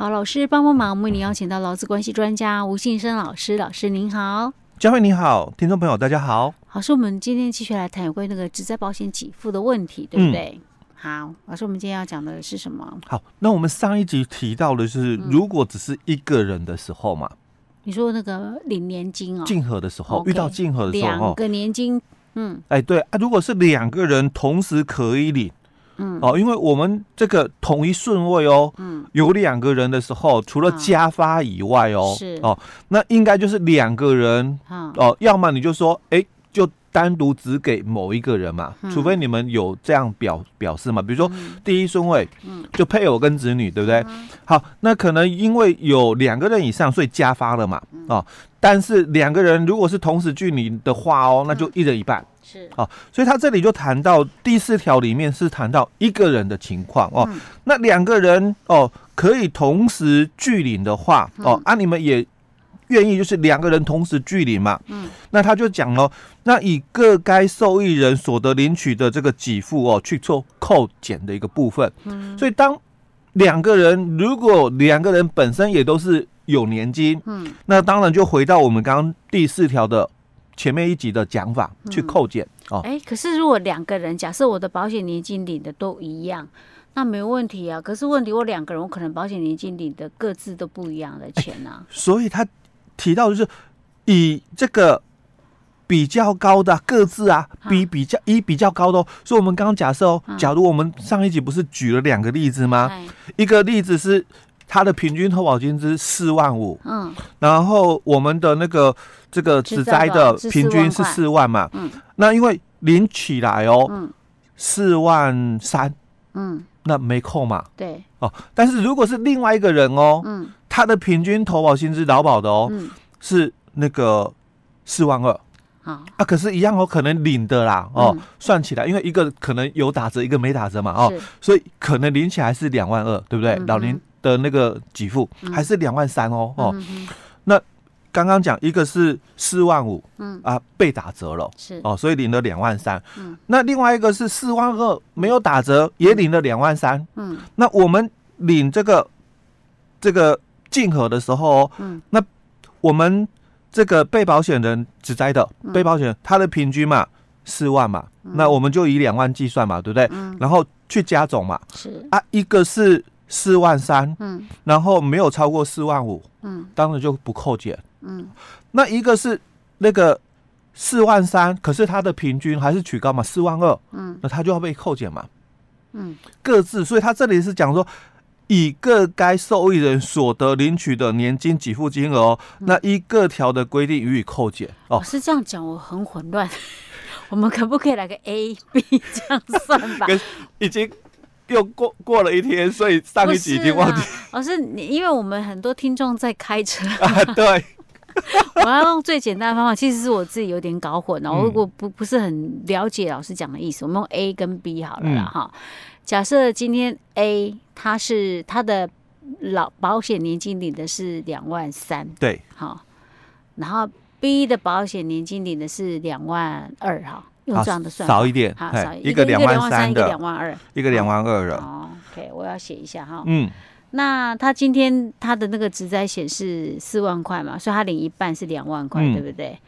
好，老师帮帮忙，我们为您邀请到劳资关系专家吴信生老师，老师您好，佳慧你好，听众朋友大家好。好，是我们今天继续来谈有关于那个职在保险给付的问题，对不对？嗯、好，老师，我们今天要讲的是什么？好，那我们上一集提到的是，如果只是一个人的时候嘛，嗯、你说那个领年金哦，竞合的时候，okay, 遇到竞合的时候，两个年金。嗯，哎，对啊，如果是两个人同时可以领，嗯，哦，因为我们这个统一顺位哦，嗯，有两个人的时候，除了加发以外哦，是。哦，那应该就是两个人，哦，要么你就说，哎，就单独只给某一个人嘛，除非你们有这样表表示嘛，比如说第一顺位，嗯，就配偶跟子女，对不对？好，那可能因为有两个人以上，所以加发了嘛，哦。但是两个人如果是同时具领的话哦，那就一人一半。嗯、是啊，所以他这里就谈到第四条里面是谈到一个人的情况哦。嗯、那两个人哦可以同时具领的话哦，嗯、啊你们也愿意就是两个人同时具领嘛？嗯，那他就讲了，那以各该受益人所得领取的这个给付哦去做扣减的一个部分。嗯，所以当两个人如果两个人本身也都是。有年金，嗯，那当然就回到我们刚刚第四条的前面一集的讲法，去扣减哦。哎，可是如果两个人，假设我的保险年金领的都一样，那没问题啊。可是问题我两个人，我可能保险年金领的各自都不一样的钱啊。所以他提到就是以这个比较高的各自啊，比比较以比较高的哦。所以我们刚刚假设哦，假如我们上一集不是举了两个例子吗？一个例子是。他的平均投保金是四万五，嗯，然后我们的那个这个职灾的平均是四万嘛，嗯，那因为领起来哦，嗯，四万三，嗯，那没扣嘛，对，哦，但是如果是另外一个人哦，嗯，他的平均投保薪资劳保的哦，嗯，是那个四万二，啊，啊，可是，一样哦，可能领的啦，哦，算起来，因为一个可能有打折，一个没打折嘛，哦，所以可能领起来是两万二，对不对？老年。的那个给付还是两万三哦哦，那刚刚讲一个是四万五，嗯。啊被打折了是。哦，所以领了两万三，嗯，那另外一个是四万二没有打折也领了两万三，嗯，那我们领这个这个竞合的时候，嗯，那我们这个被保险人只摘的被保险人他的平均嘛四万嘛，那我们就以两万计算嘛，对不对？嗯，然后去加总嘛，是。啊，一个是。四万三，嗯，然后没有超过四万五，嗯，当然就不扣减，嗯，那一个是那个四万三，可是它的平均还是取高嘛，四万二，嗯，那它就要被扣减嘛，嗯，各自，所以他这里是讲说，以各该受益人所得领取的年金给付金额，嗯、那依各条的规定予以扣减。哦，是这样讲，我很混乱，我们可不可以来个 A B 这样算吧？已经。又过过了一天，所以上一集已经忘记。老师，你因为我们很多听众在开车 啊，对，我要用最简单的方法，其实是我自己有点搞混了。我如果不不是很了解老师讲的意思，我们用 A 跟 B 好了啦哈。假设今天 A 他是他的老保险年金领的是两万三，对，好，然后 B 的保险年金领的是两万二哈。用这样的算少一点，好少一个两万三，一个两万二，一个两万二的。哦，OK，我要写一下哈。嗯，那他今天他的那个职灾显示四万块嘛，所以他领一半是两万块，对不对？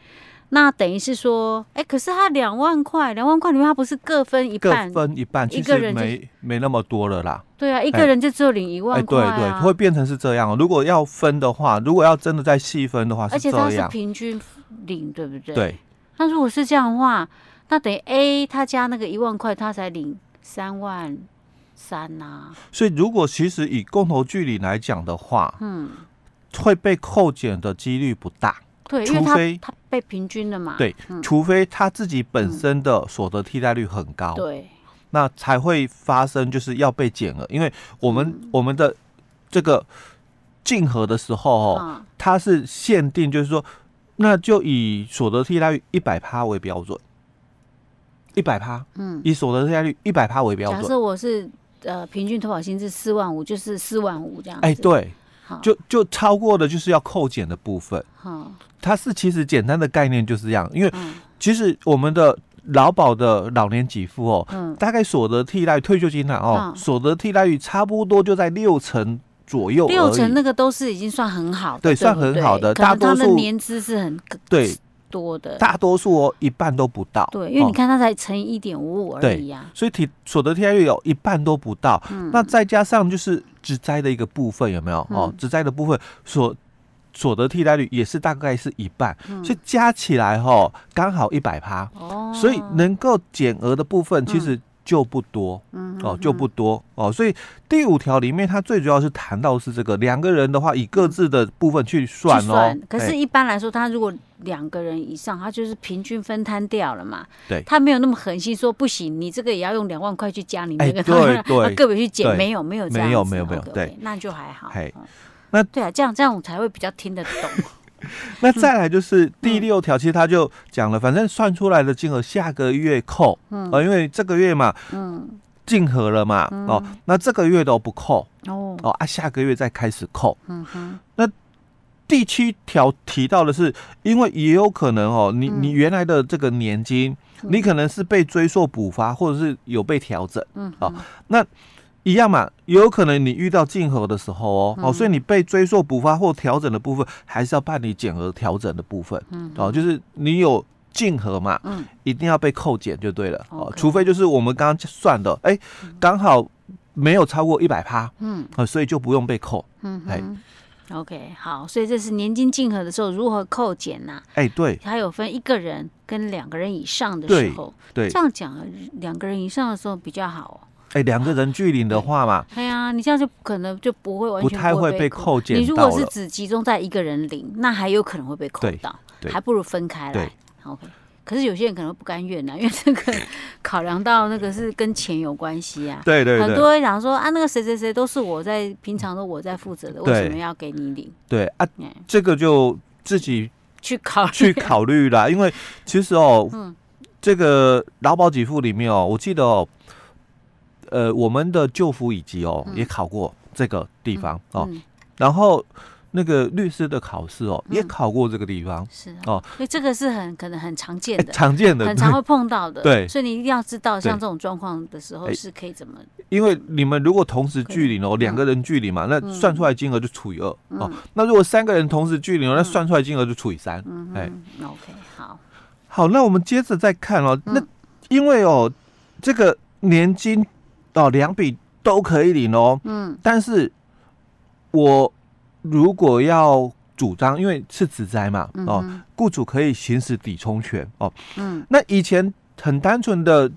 那等于是说，哎，可是他两万块，两万块里面他不是各分一半？各分一半，一个人没没那么多了啦。对啊，一个人就只有领一万块。对对，会变成是这样。如果要分的话，如果要真的再细分的话，而且他是平均领，对不对？对。那如果是这样的话。那等于 A 他加那个一万块，他才领三万三呐、啊。所以如果其实以共同距离来讲的话，嗯，会被扣减的几率不大。对，除非他被平均了嘛。对，嗯、除非他自己本身的所得替代率很高。对、嗯，那才会发生就是要被减额，因为我们、嗯、我们的这个竞合的时候哦，嗯、它是限定就是说，那就以所得替代率一百趴为标准。一百趴，嗯，以所得替代率一百趴为标准。假设我是呃平均投保薪资四万五，就是四万五这样。哎，对，好，就就超过的就是要扣减的部分。好，它是其实简单的概念就是这样，因为其实我们的劳保的老年给付哦，嗯，大概所得替代退休金啊哦，所得替代率差不多就在六成左右，六成那个都是已经算很好的，对，算很好的。大多数年资是很对多的，大多数哦一半都不到。对，因为你看它才乘以一点五五而已呀，所以体所得替代率有一半都不到。那再加上就是直灾的一个部分有没有哦？直灾的部分所所得替代率也是大概是一半，所以加起来哈刚好一百趴。哦，所以能够减额的部分其实。就不多，嗯哦，就不多哦，所以第五条里面它最主要是谈到是这个两个人的话，以各自的部分去算哦。可是，一般来说，他如果两个人以上，他就是平均分摊掉了嘛。对，他没有那么狠心说不行，你这个也要用两万块去加你那个，对 对，个别去减，没有没有这样，没有没有没有，对，那就还好。那对啊，这样这样我才会比较听得懂。那再来就是第六条，其实他就讲了，反正算出来的金额下个月扣，嗯，因为这个月嘛，嗯，竞合了嘛，哦，那这个月都不扣，哦，哦啊，下个月再开始扣，嗯哼。那第七条提到的是，因为也有可能哦，你你原来的这个年金，你可能是被追溯补发，或者是有被调整，嗯，哦，那。一样嘛，有可能你遇到竞合的时候哦，哦，所以你被追溯补发或调整的部分，还是要办理减额调整的部分，嗯，哦，就是你有竞合嘛，嗯，一定要被扣减就对了，哦，除非就是我们刚刚算的，哎，刚好没有超过一百趴，嗯，啊，所以就不用被扣，嗯，哎，OK，好，所以这是年金竞合的时候如何扣减呐？哎，对，它有分一个人跟两个人以上的时候，对，这样讲啊，两个人以上的时候比较好哦。哎，两个人拒领的话嘛，对呀，你这样就可能就不会完全不太会被扣减。你如果是只集中在一个人领，那还有可能会被扣到，还不如分开来。OK，可是有些人可能不甘愿呢，因为这个 考量到那个是跟钱有关系啊。对对，很多人讲说啊，那个谁谁谁都是我在平常都我在负责的，为什么要给你领？对啊，这个就自己 去考去考虑啦。因为其实哦，这个劳保给付里面哦，我记得哦。呃，我们的就服乙级哦，也考过这个地方哦，然后那个律师的考试哦，也考过这个地方，是哦，所以这个是很可能很常见的，常见的，很常会碰到的，对，所以你一定要知道，像这种状况的时候是可以怎么，因为你们如果同时距离哦，两个人距离嘛，那算出来金额就除以二哦，那如果三个人同时距离哦，那算出来金额就除以三，哎，OK，好，好，那我们接着再看哦，那因为哦，这个年金。哦，两笔都可以领哦。嗯，但是我如果要主张，因为是职灾嘛，哦，嗯、雇主可以行使抵充权哦。嗯，那以前很单纯的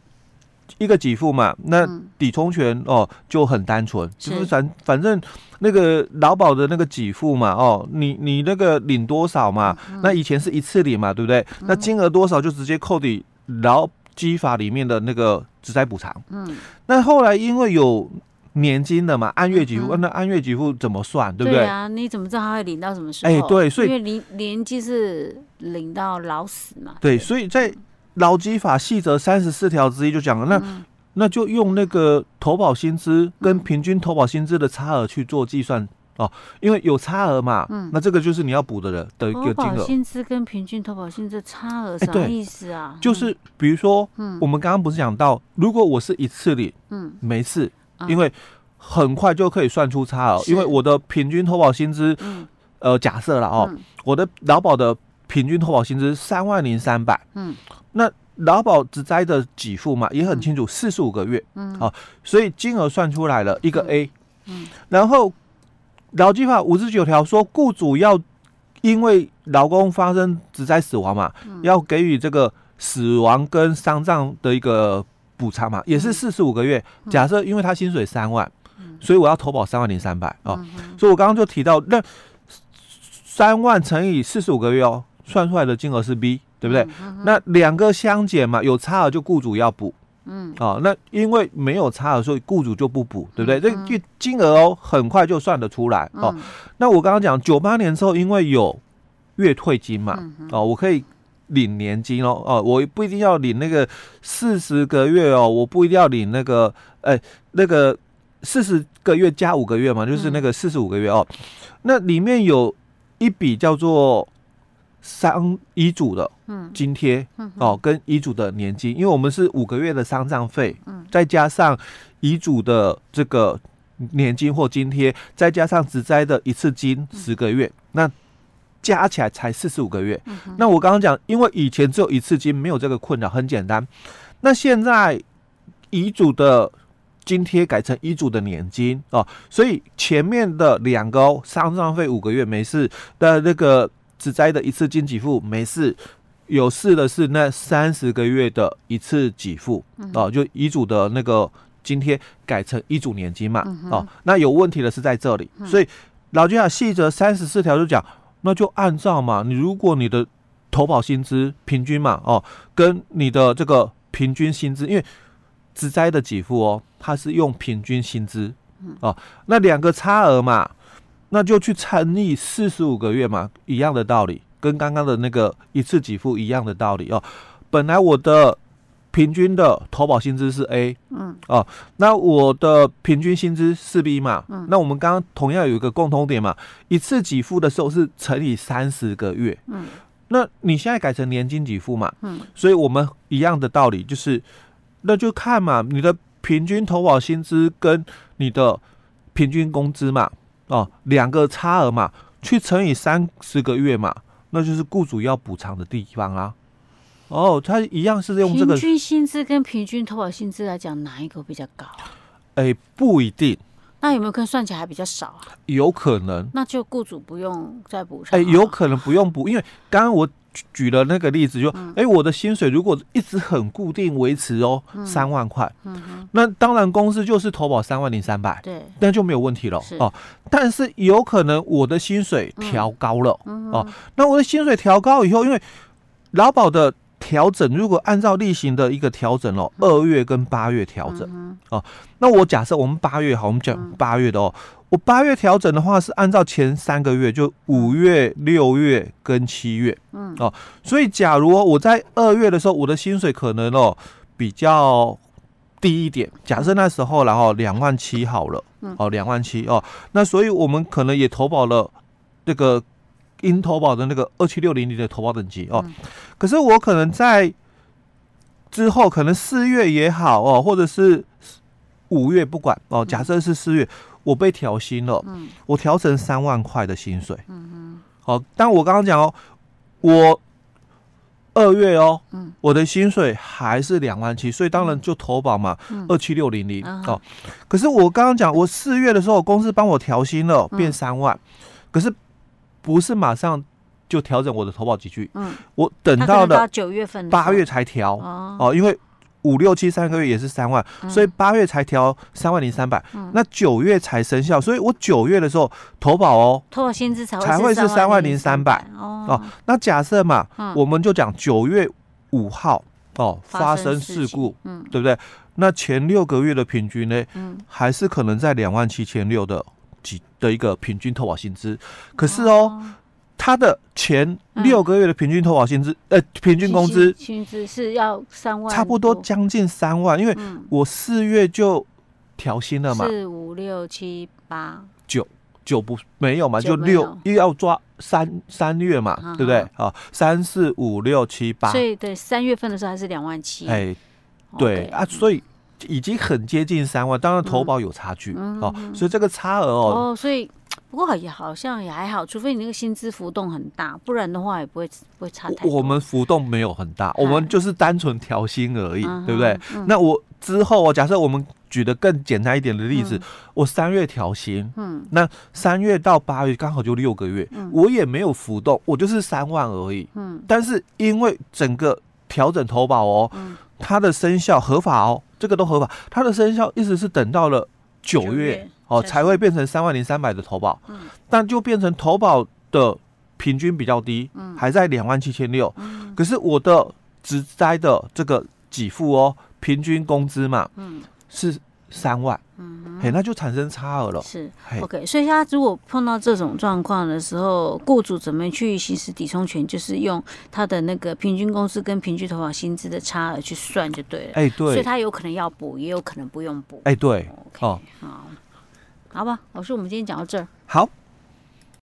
一个给付嘛，那抵充权哦就很单纯，就是反反正那个劳保的那个给付嘛，哦，你你那个领多少嘛，嗯、那以前是一次领嘛，对不对？嗯、那金额多少就直接扣抵劳基法里面的那个。职灾补偿，嗯，那后来因为有年金的嘛，按月给付，那按月给付怎么算，对不对？对啊，你怎么知道他会领到什么时候？哎，对，所以因为年年金是领到老死嘛。对，所以在劳基法细则三十四条之一就讲了，那那就用那个投保薪资跟平均投保薪资的差额去做计算。哦，因为有差额嘛，嗯，那这个就是你要补的人的一个金额。薪资跟平均投保薪资差额什么意思啊？就是比如说，嗯，我们刚刚不是讲到，如果我是一次领，嗯，没事，因为很快就可以算出差额，因为我的平均投保薪资，呃，假设了哦，我的劳保的平均投保薪资三万零三百，嗯，那劳保只摘的给付嘛，也很清楚，四十五个月，嗯，好，所以金额算出来了一个 A，嗯，然后。劳基法五十九条说，雇主要因为劳工发生职灾死亡嘛，嗯、要给予这个死亡跟丧葬的一个补偿嘛，也是四十五个月。嗯、假设因为他薪水三万，嗯、所以我要投保三万零三百哦。嗯、所以我刚刚就提到，那三万乘以四十五个月哦，算出来的金额是 B，对不对？嗯、那两个相减嘛，有差额就雇主要补。嗯，哦，那因为没有差额，所以雇主就不补，对不对？这个金额哦，很快就算得出来哦。那我刚刚讲九八年之后，因为有月退金嘛，哦，我可以领年金哦，哦，我不一定要领那个四十个月哦，我不一定要领那个，哎，那个四十个月加五个月嘛，就是那个四十五个月哦。那里面有一笔叫做。丧遗嘱的津贴哦，跟遗嘱的年金，因为我们是五个月的丧葬费，再加上遗嘱的这个年金或津贴，再加上职灾的一次金十个月，嗯、那加起来才四十五个月。嗯、那我刚刚讲，因为以前只有一次金，没有这个困扰，很简单。那现在遗嘱的津贴改成遗嘱的年金哦，所以前面的两个哦，丧葬费五个月没事，的那个职灾的一次金给付没事，有事的是那三十个月的一次给付哦，就遗嘱的那个。津贴改成遗嘱年金嘛？哦，那有问题的是在这里，嗯、所以老君啊细则三十四条就讲，那就按照嘛，你如果你的投保薪资平均嘛，哦，跟你的这个平均薪资，因为只摘的给付哦，它是用平均薪资，哦，那两个差额嘛，那就去乘以四十五个月嘛，一样的道理，跟刚刚的那个一次给付一样的道理哦。本来我的。平均的投保薪资是 A，嗯，哦，那我的平均薪资是 B 嘛，嗯，那我们刚刚同样有一个共同点嘛，一次给付的时候是乘以三十个月，嗯，那你现在改成年金给付嘛，嗯，所以我们一样的道理就是，那就看嘛，你的平均投保薪资跟你的平均工资嘛，哦，两个差额嘛，去乘以三十个月嘛，那就是雇主要补偿的地方啊。哦，他一样是用这个平均薪资跟平均投保薪资来讲，哪一个比较高？哎，不一定。那有没有可能算起来还比较少啊？有可能。那就雇主不用再补偿。哎，有可能不用补，因为刚刚我举了那个例子就，就哎、嗯，我的薪水如果一直很固定维持哦，三、嗯、万块，那当然公司就是投保三万零三百，对，那就没有问题了哦。但是有可能我的薪水调高了、嗯、哦，那我的薪水调高以后，因为劳保的。调整如果按照例行的一个调整哦，二月跟八月调整、嗯、哦，那我假设我们八月好，我们讲八月的哦，我八月调整的话是按照前三个月，就五月、六月跟七月，嗯。哦，所以假如我在二月的时候，我的薪水可能哦比较低一点，假设那时候然后两万七好了，哦两万七哦，那所以我们可能也投保了这个。应投保的那个二七六零零的投保等级哦，嗯、可是我可能在之后，可能四月也好哦，或者是五月不管哦，假设是四月，我被调薪了，嗯、我调成三万块的薪水，嗯哼，好，但我刚刚讲哦，我二月哦，嗯、我的薪水还是两万七，所以当然就投保嘛，二七六零零哦，可是我刚刚讲，我四月的时候，公司帮我调薪了，变三万，嗯、可是。不是马上就调整我的投保级距，嗯，我等到了九月份八月才调哦，哦，因为五六七三个月也是三万，嗯、所以八月才调三万零三百，那九月才生效，所以我九月的时候投保哦，投保薪资才才会是三万零三百。哦。那假设嘛，嗯、我们就讲九月五号哦发生事故，嗯，对不对？那前六个月的平均呢，嗯，还是可能在两万七千六的。的一个平均投保薪资，可是哦，他的前六个月的平均投保薪资，呃，平均工资薪资是要三万，差不多将近三万，因为我四月就调薪了嘛，四五六七八。九九不没有嘛，就六又要抓三三月嘛，对不对？啊，三四五六七八，所以对三月份的时候还是两万七，哎，对啊，所以。已经很接近三万，当然投保有差距、嗯、哦，所以这个差额哦，哦，所以不过也好像也还好，除非你那个薪资浮动很大，不然的话也不会不会差太多。我们浮动没有很大，我们就是单纯调薪而已，对不对？嗯、那我之后哦假设我们举的更简单一点的例子，嗯、我三月调薪，嗯，那三月到八月刚好就六个月，嗯、我也没有浮动，我就是三万而已，嗯，但是因为整个调整投保哦，嗯、它的生效合法哦。这个都合法，它的生效意思是等到了九月，九月哦才会变成三万零三百的投保，嗯，但就变成投保的平均比较低，嗯，还在两万七千六，嗯，可是我的职灾的这个给付哦，平均工资嘛，嗯，是。三万，嗯那就产生差额了。是嘿，OK。所以他如果碰到这种状况的时候，雇主怎么去行使抵充权？就是用他的那个平均工资跟平均投保薪资的差额去算就对了。哎，对。所以他有可能要补，也有可能不用补。哎，对。OK，好，好吧，老师，我们今天讲到这儿。好。